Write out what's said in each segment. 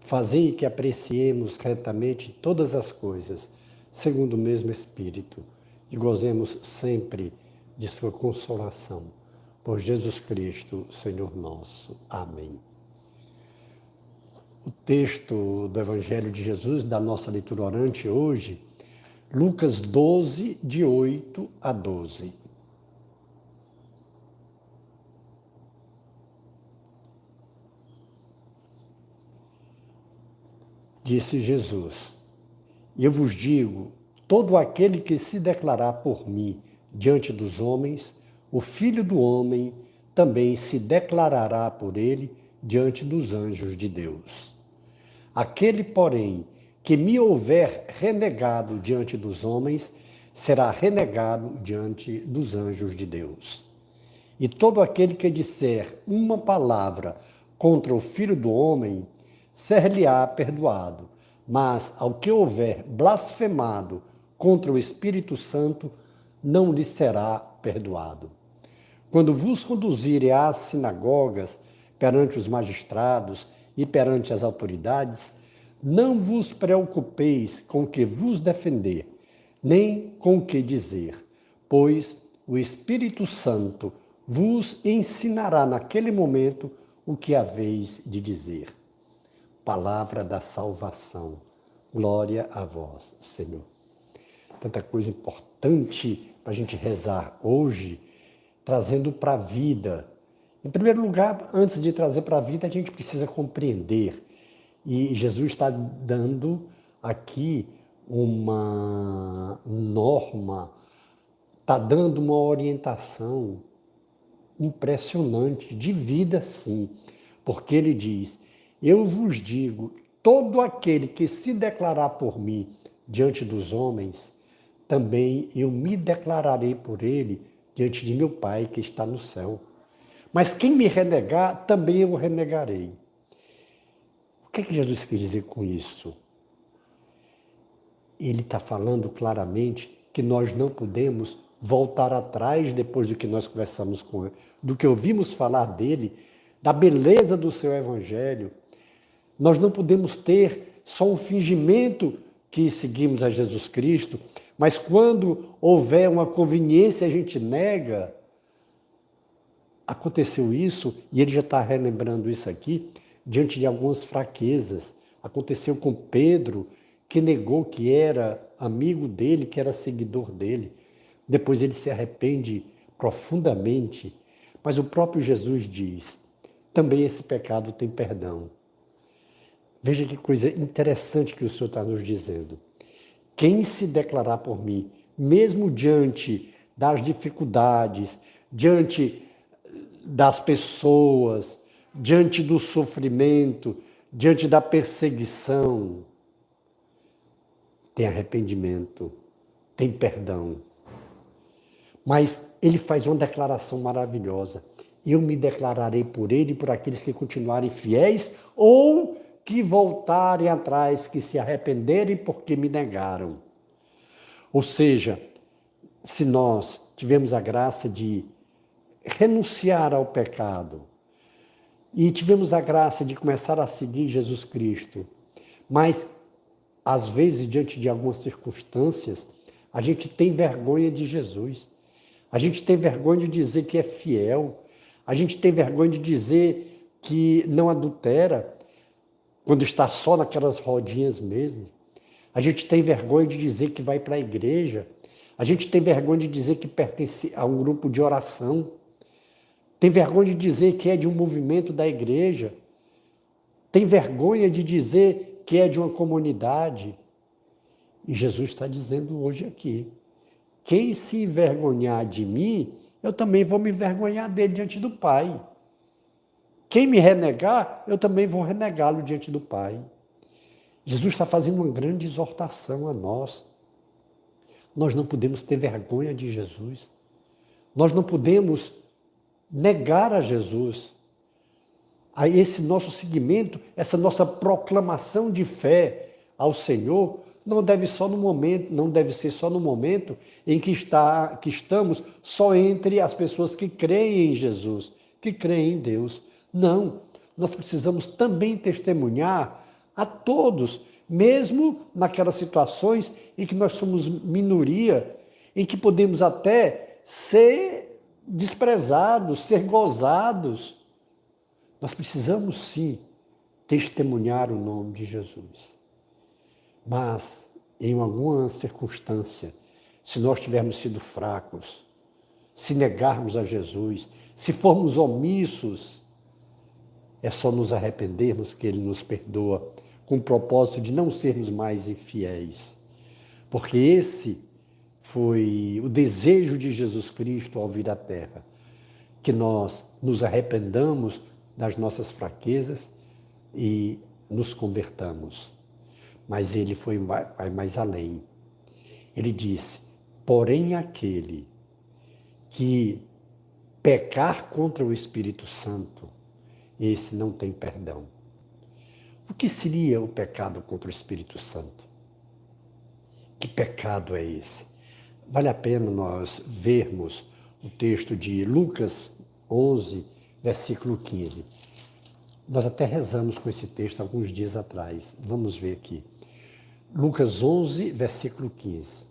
Fazei que apreciemos retamente todas as coisas, segundo o mesmo Espírito, e gozemos sempre de Sua consolação. Por Jesus Cristo, Senhor nosso. Amém. O texto do Evangelho de Jesus, da nossa leitura orante hoje, Lucas 12, de 8 a 12. Disse Jesus: Eu vos digo: todo aquele que se declarar por mim diante dos homens, o Filho do Homem também se declarará por ele diante dos anjos de Deus. Aquele, porém, que me houver renegado diante dos homens, será renegado diante dos anjos de Deus. E todo aquele que disser uma palavra contra o Filho do Homem, ser-lhe-á perdoado, mas ao que houver blasfemado contra o Espírito Santo, não lhe será perdoado. Quando vos conduzirem às sinagogas, perante os magistrados e perante as autoridades, não vos preocupeis com o que vos defender, nem com o que dizer, pois o Espírito Santo vos ensinará naquele momento o que haveis de dizer palavra da salvação. Glória a vós, Senhor. Tanta coisa importante para a gente rezar hoje, trazendo para a vida. Em primeiro lugar, antes de trazer para a vida, a gente precisa compreender. E Jesus está dando aqui uma norma, está dando uma orientação impressionante de vida, sim, porque ele diz: eu vos digo: todo aquele que se declarar por mim diante dos homens, também eu me declararei por ele diante de meu Pai que está no céu. Mas quem me renegar, também eu o renegarei. O que, é que Jesus quer dizer com isso? Ele está falando claramente que nós não podemos voltar atrás depois do que nós conversamos com ele, do que ouvimos falar dele, da beleza do seu evangelho, nós não podemos ter só um fingimento que seguimos a Jesus Cristo, mas quando houver uma conveniência a gente nega. Aconteceu isso, e ele já está relembrando isso aqui, diante de algumas fraquezas. Aconteceu com Pedro, que negou que era amigo dele, que era seguidor dele. Depois ele se arrepende profundamente. Mas o próprio Jesus diz: também esse pecado tem perdão. Veja que coisa interessante que o Senhor está nos dizendo. Quem se declarar por mim, mesmo diante das dificuldades, diante das pessoas, diante do sofrimento, diante da perseguição, tem arrependimento, tem perdão. Mas ele faz uma declaração maravilhosa. Eu me declararei por ele e por aqueles que continuarem fiéis ou que voltarem atrás, que se arrependerem porque me negaram. Ou seja, se nós tivemos a graça de renunciar ao pecado e tivemos a graça de começar a seguir Jesus Cristo, mas às vezes, diante de algumas circunstâncias, a gente tem vergonha de Jesus. A gente tem vergonha de dizer que é fiel. A gente tem vergonha de dizer que não adultera quando está só naquelas rodinhas mesmo. A gente tem vergonha de dizer que vai para a igreja. A gente tem vergonha de dizer que pertence a um grupo de oração. Tem vergonha de dizer que é de um movimento da igreja. Tem vergonha de dizer que é de uma comunidade. E Jesus está dizendo hoje aqui: quem se envergonhar de mim, eu também vou me envergonhar dele diante do Pai. Quem me renegar, eu também vou renegá-lo diante do Pai. Jesus está fazendo uma grande exortação a nós. Nós não podemos ter vergonha de Jesus. Nós não podemos negar a Jesus. A esse nosso seguimento, essa nossa proclamação de fé ao Senhor, não deve só no momento, não deve ser só no momento em que está que estamos só entre as pessoas que creem em Jesus, que creem em Deus. Não, nós precisamos também testemunhar a todos, mesmo naquelas situações em que nós somos minoria, em que podemos até ser desprezados, ser gozados. Nós precisamos sim testemunhar o nome de Jesus. Mas, em alguma circunstância, se nós tivermos sido fracos, se negarmos a Jesus, se formos omissos, é só nos arrependermos que Ele nos perdoa, com o propósito de não sermos mais infiéis. Porque esse foi o desejo de Jesus Cristo ao vir à Terra, que nós nos arrependamos das nossas fraquezas e nos convertamos. Mas ele foi vai mais além. Ele disse: porém aquele que pecar contra o Espírito Santo, esse não tem perdão. O que seria o pecado contra o Espírito Santo? Que pecado é esse? Vale a pena nós vermos o texto de Lucas 11, versículo 15. Nós até rezamos com esse texto alguns dias atrás. Vamos ver aqui. Lucas 11, versículo 15.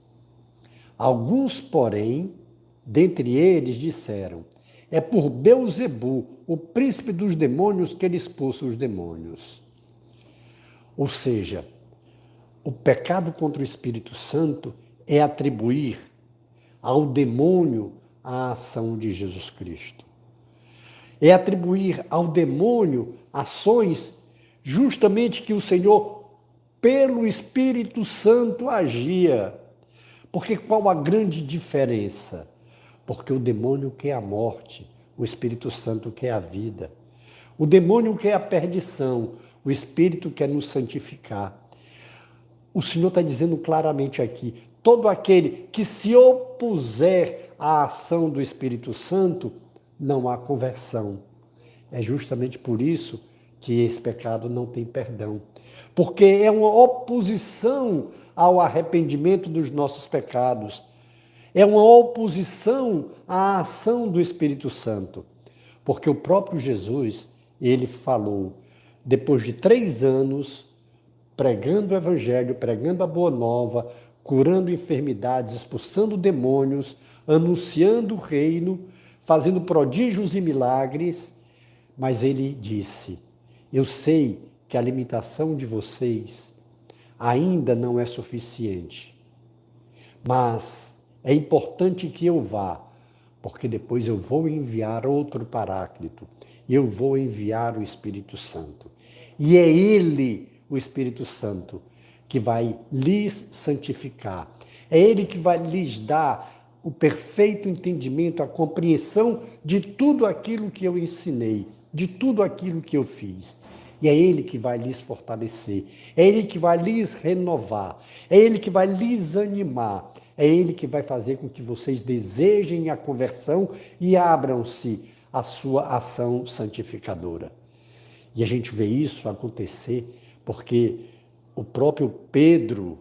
Alguns, porém, dentre eles disseram: É por Beuzebu, o príncipe dos demônios, que ele expulsa os demônios. Ou seja, o pecado contra o Espírito Santo é atribuir ao demônio a ação de Jesus Cristo. É atribuir ao demônio ações justamente que o Senhor pelo Espírito Santo agia. Porque qual a grande diferença? Porque o demônio quer a morte, o Espírito Santo quer a vida. O demônio quer a perdição, o Espírito quer nos santificar. O Senhor está dizendo claramente aqui: todo aquele que se opuser à ação do Espírito Santo, não há conversão. É justamente por isso que esse pecado não tem perdão porque é uma oposição ao arrependimento dos nossos pecados. É uma oposição à ação do Espírito Santo. Porque o próprio Jesus, ele falou, depois de três anos, pregando o Evangelho, pregando a Boa Nova, curando enfermidades, expulsando demônios, anunciando o reino, fazendo prodígios e milagres, mas ele disse: Eu sei que a limitação de vocês ainda não é suficiente. Mas é importante que eu vá, porque depois eu vou enviar outro Paráclito, eu vou enviar o Espírito Santo. E é Ele, o Espírito Santo, que vai lhes santificar. É Ele que vai lhes dar o perfeito entendimento, a compreensão de tudo aquilo que eu ensinei, de tudo aquilo que eu fiz. E é Ele que vai lhes fortalecer, é Ele que vai lhes renovar, é Ele que vai lhes animar, é Ele que vai fazer com que vocês desejem a conversão e abram-se à sua ação santificadora. E a gente vê isso acontecer porque o próprio Pedro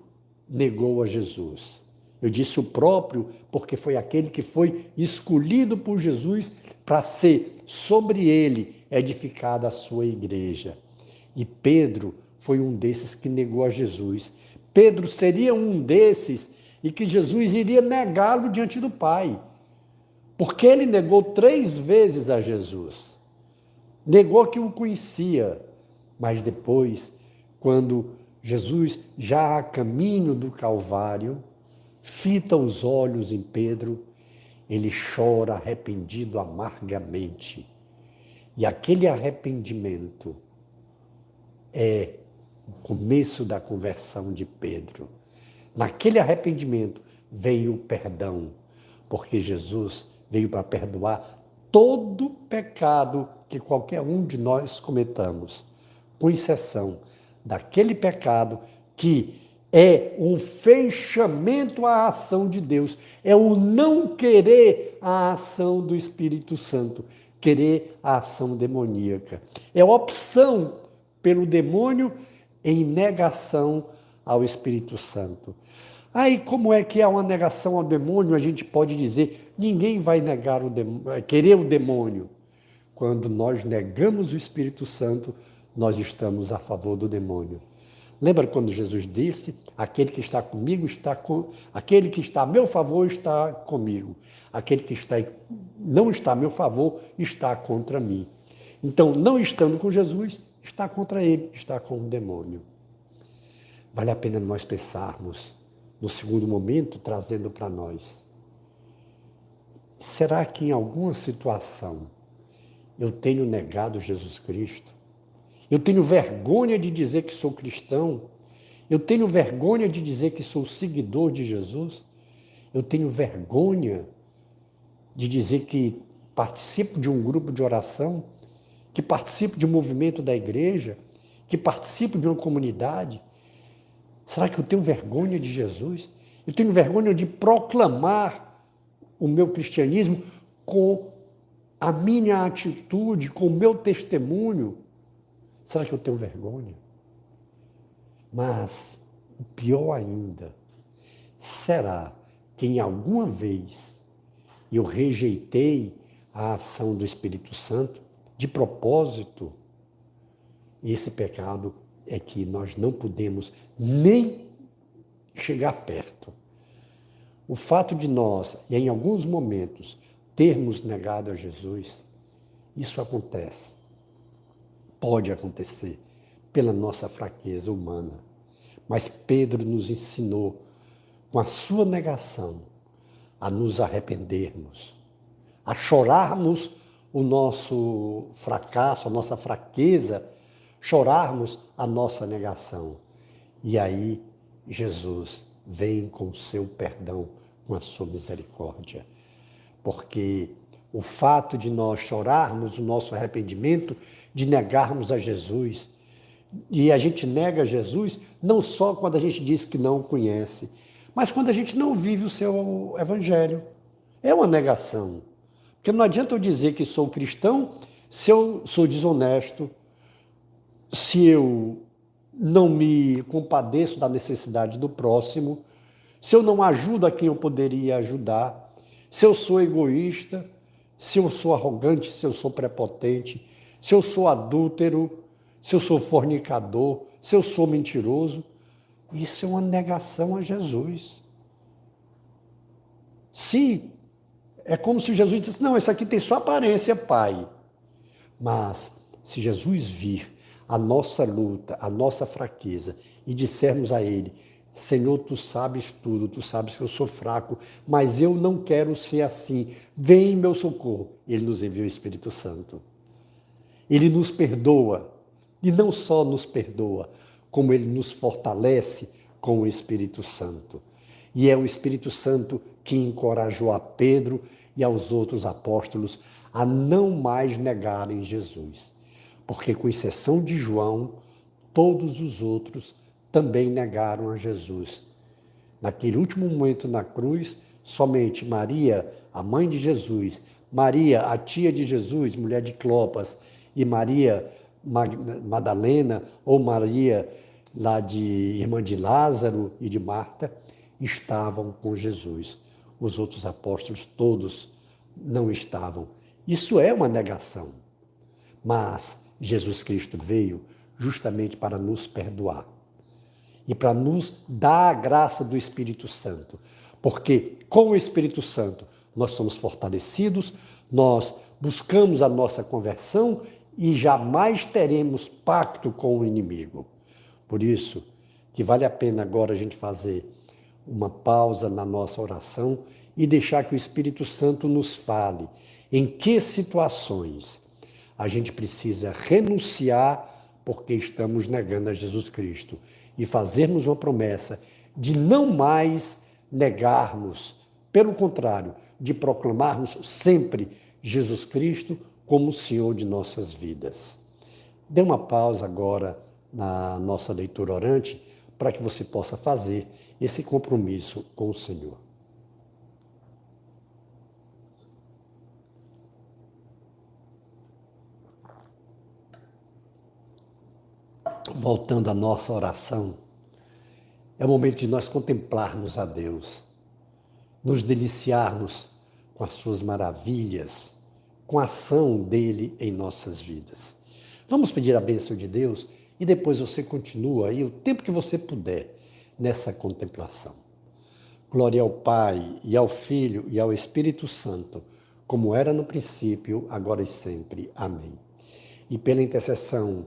negou a Jesus. Eu disse o próprio porque foi aquele que foi escolhido por Jesus para ser sobre ele edificada a sua igreja. E Pedro foi um desses que negou a Jesus. Pedro seria um desses e que Jesus iria negá-lo diante do Pai. Porque ele negou três vezes a Jesus. Negou que o conhecia, mas depois, quando Jesus, já a caminho do Calvário, fita os olhos em Pedro, ele chora arrependido amargamente. E aquele arrependimento é o começo da conversão de Pedro. Naquele arrependimento veio o perdão, porque Jesus veio para perdoar todo pecado que qualquer um de nós cometamos, com exceção daquele pecado que é um fechamento à ação de Deus, é o não querer a ação do Espírito Santo, querer a ação demoníaca. É opção pelo demônio em negação ao Espírito Santo. Aí, como é que é uma negação ao demônio? A gente pode dizer: ninguém vai negar o demônio, querer o demônio. Quando nós negamos o Espírito Santo, nós estamos a favor do demônio. Lembra quando Jesus disse: Aquele que está comigo está com. Aquele que está a meu favor está comigo. Aquele que está, não está a meu favor está contra mim. Então, não estando com Jesus, está contra ele, está com o demônio. Vale a pena nós pensarmos, no segundo momento, trazendo para nós. Será que em alguma situação eu tenho negado Jesus Cristo? Eu tenho vergonha de dizer que sou cristão. Eu tenho vergonha de dizer que sou seguidor de Jesus. Eu tenho vergonha de dizer que participo de um grupo de oração, que participo de um movimento da igreja, que participo de uma comunidade. Será que eu tenho vergonha de Jesus? Eu tenho vergonha de proclamar o meu cristianismo com a minha atitude, com o meu testemunho Será que eu tenho vergonha? Mas o pior ainda, será que em alguma vez eu rejeitei a ação do Espírito Santo de propósito? Esse pecado é que nós não podemos nem chegar perto. O fato de nós, em alguns momentos, termos negado a Jesus, isso acontece pode acontecer pela nossa fraqueza humana. Mas Pedro nos ensinou, com a sua negação, a nos arrependermos, a chorarmos o nosso fracasso, a nossa fraqueza, chorarmos a nossa negação. E aí Jesus vem com o seu perdão, com a sua misericórdia. Porque o fato de nós chorarmos o nosso arrependimento de negarmos a Jesus. E a gente nega Jesus não só quando a gente diz que não o conhece, mas quando a gente não vive o seu evangelho. É uma negação. Porque não adianta eu dizer que sou cristão se eu sou desonesto, se eu não me compadeço da necessidade do próximo, se eu não ajudo a quem eu poderia ajudar, se eu sou egoísta, se eu sou arrogante, se eu sou prepotente, se eu sou adúltero, se eu sou fornicador, se eu sou mentiroso, isso é uma negação a Jesus. Se é como se Jesus dissesse: Não, isso aqui tem sua aparência, Pai. Mas se Jesus vir a nossa luta, a nossa fraqueza e dissermos a Ele: Senhor, tu sabes tudo, tu sabes que eu sou fraco, mas eu não quero ser assim. Vem em meu socorro. Ele nos envia o Espírito Santo. Ele nos perdoa. E não só nos perdoa, como ele nos fortalece com o Espírito Santo. E é o Espírito Santo que encorajou a Pedro e aos outros apóstolos a não mais negarem Jesus. Porque, com exceção de João, todos os outros também negaram a Jesus. Naquele último momento na cruz, somente Maria, a mãe de Jesus, Maria, a tia de Jesus, mulher de Clopas, e Maria Madalena ou Maria lá de irmã de Lázaro e de Marta estavam com Jesus. Os outros apóstolos todos não estavam. Isso é uma negação. Mas Jesus Cristo veio justamente para nos perdoar e para nos dar a graça do Espírito Santo. Porque com o Espírito Santo nós somos fortalecidos, nós buscamos a nossa conversão e jamais teremos pacto com o inimigo. Por isso que vale a pena agora a gente fazer uma pausa na nossa oração e deixar que o Espírito Santo nos fale em que situações a gente precisa renunciar porque estamos negando a Jesus Cristo e fazermos uma promessa de não mais negarmos, pelo contrário, de proclamarmos sempre Jesus Cristo como Senhor de nossas vidas. Dê uma pausa agora na nossa leitura orante para que você possa fazer esse compromisso com o Senhor. Voltando à nossa oração, é o momento de nós contemplarmos a Deus, nos deliciarmos com as suas maravilhas, com a ação dele em nossas vidas. Vamos pedir a bênção de Deus e depois você continua aí o tempo que você puder nessa contemplação. Glória ao Pai, e ao Filho, e ao Espírito Santo, como era no princípio, agora e sempre. Amém. E pela intercessão